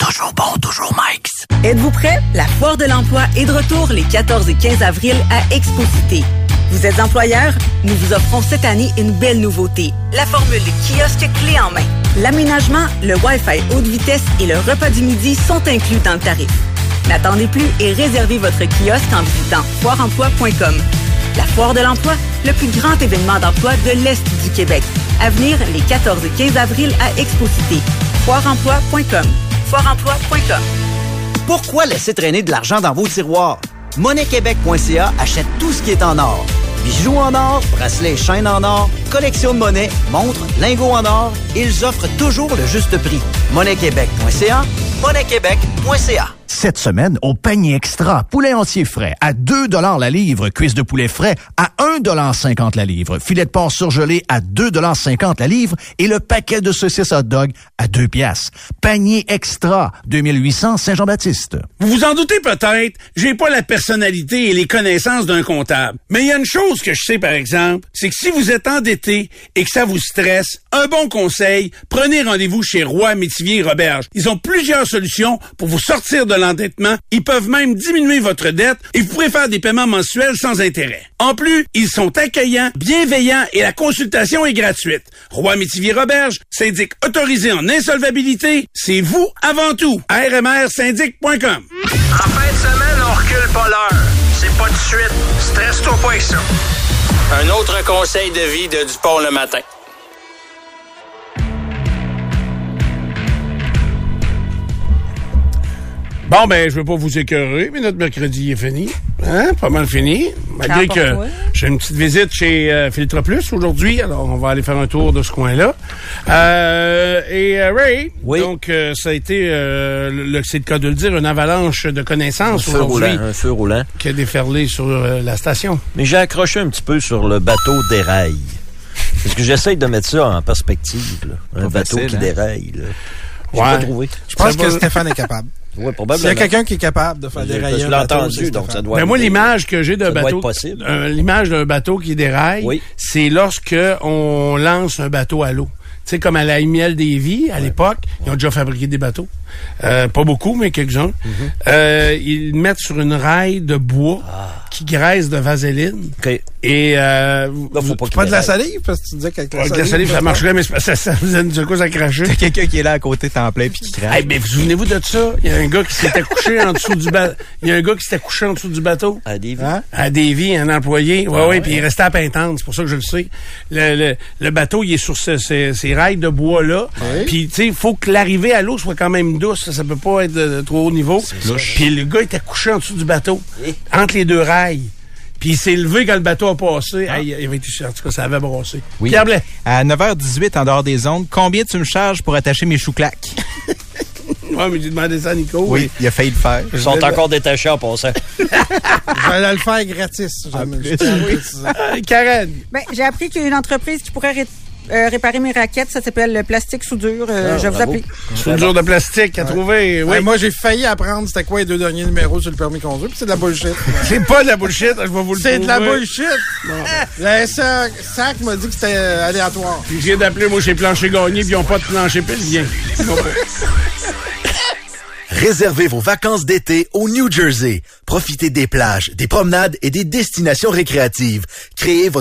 Toujours bon, toujours Mike's. Êtes-vous prêt? La Foire de l'emploi est de retour les 14 et 15 avril à Exposité. Vous êtes employeur? Nous vous offrons cette année une belle nouveauté. La formule kiosque clé en main. L'aménagement, le Wi-Fi haute vitesse et le repas du midi sont inclus dans le tarif. N'attendez plus et réservez votre kiosque en visitant foireemploi.com. La Foire de l'emploi, le plus grand événement d'emploi de l'Est du Québec. À venir les 14 et 15 avril à Exposité. Foireemploi.com. Pourquoi laisser traîner de l'argent dans vos tiroirs? MonnaireQuébec.ca achète tout ce qui est en or. Bijoux en or, bracelets et chaînes en or, collection de monnaie, montres, lingots en or, ils offrent toujours le juste prix. MonnaireQuébec.ca, MonnaireQuébec.ca. Cette semaine, au panier extra, poulet entier frais à 2 la livre, cuisse de poulet frais à 1,50 la livre, filet de porc surgelé à 2,50 la livre et le paquet de saucisses hot dog à 2 piastres. Panier extra, 2800 Saint-Jean-Baptiste. Vous vous en doutez peut-être, j'ai pas la personnalité et les connaissances d'un comptable. Mais il y a une chose que je sais par exemple, c'est que si vous êtes endetté et que ça vous stresse, un bon conseil, prenez rendez-vous chez Roy Métivier et Roberge. Ils ont plusieurs solutions pour vous sortir de l'endettement. Ils peuvent même diminuer votre dette et vous pourrez faire des paiements mensuels sans intérêt. En plus, ils sont accueillants, bienveillants et la consultation est gratuite. Roy Métivier Roberge, syndic autorisé en insolvabilité, c'est vous avant tout. rmrsyndic.com. En fin de semaine, on recule pas l'heure. C'est pas de suite. Stresse-toi pas avec ça. Un autre conseil de vie de Dupont le matin. Bon, ben, je veux pas vous écœurer, mais notre mercredi est fini. Hein? Pas mal fini. Malgré que j'ai une petite visite chez euh, Filtre Plus aujourd'hui. Alors, on va aller faire un tour de ce coin-là. Euh, et euh, Ray, donc, euh, ça a été, euh, le, c'est le cas de le dire, une avalanche de connaissances Un feu aujourd'hui roulant, un feu roulant. qui a déferlé sur euh, la station. Mais j'ai accroché un petit peu sur le bateau déraille. Parce que j'essaye de mettre ça en perspective. là. Un Pas bateau facile, qui hein? déraille. là. J'ai Ouais. pas trouvé. Je pense que Stéphane est capable. Oui, S'il probablement. y a quelqu'un qui est capable de faire dérailler je un l'ai bateau, entendu, c'est donc ça doit Ben moi, l'image que j'ai d'un bateau, euh, l'image d'un bateau qui déraille, c'est lorsque on lance un bateau à l'eau. Tu sais, comme à la Miel des Vies, à l'époque, ils ont déjà fabriqué des bateaux. Euh, pas beaucoup, mais quelques-uns. Mm-hmm. Euh, ils le mettent sur une raille de bois Ah. Qui graisse de vaseline. Et euh, vous- C'est pas de la salive, parce que tu disais qu'avec la Avec la salive, ça marcherait, mais ça, ça vous donne du coup, ça crache. T'as quelqu'un qui est là à côté, temps plein, puis qui crache. Hey, mais vous souvenez-vous de ça? Il y a un gars qui s'était couché en dessous du bateau. Il y a un gars qui s'était couché en dessous du bateau. À Davy. À Davy, un employé. Ouais, Ah ouais, ouais. puis il restait à Pintante. C'est pour ça que je le sais. Le, le, le bateau, il est sur ce- ce- ces rails de bois-là. Puis, tu sais, il faut que l'arrivée à l'eau soit quand même douce. Ça, ça peut pas être de, de trop haut niveau. Puis le gars était couché en dessous du bateau. Entre les deux rails. Puis il s'est levé quand le bateau a passé. Hey, il avait été, en tout cas, ça avait brassé. Oui. Pierre Blais. À 9h18, en dehors des ondes, combien tu me charges pour attacher mes chouclaques? Ouais, mais j'ai demandé ça à Nico. Oui, il a failli le faire. Ils sont encore détachés en passant. J'allais le faire gratis. Préciser. Euh, Karen. Ben, j'ai appris qu'il y a une entreprise qui pourrait euh, réparer mes raquettes. Ça s'appelle le Plastique Soudure. Euh, Ah, je vais vous appeler. Soudure de plastique à trouver. Oui. Ouais, moi, j'ai failli apprendre c'était quoi les deux derniers numéros sur le permis de conduire, puis c'est de la bullshit. C'est pas de la bullshit, je vais vous le C'est de la bullshit. La SAC SAC m'a dit que c'était euh, aléatoire. Puis je viens d'appeler, moi, chez Plancher Gagné, puis ils n'ont pas de plancher pelvien. Ils n'ont pas. Réservez vos vacances d'été au New Jersey. Profitez des plages, des promenades et des destinations récréatives. Créez votre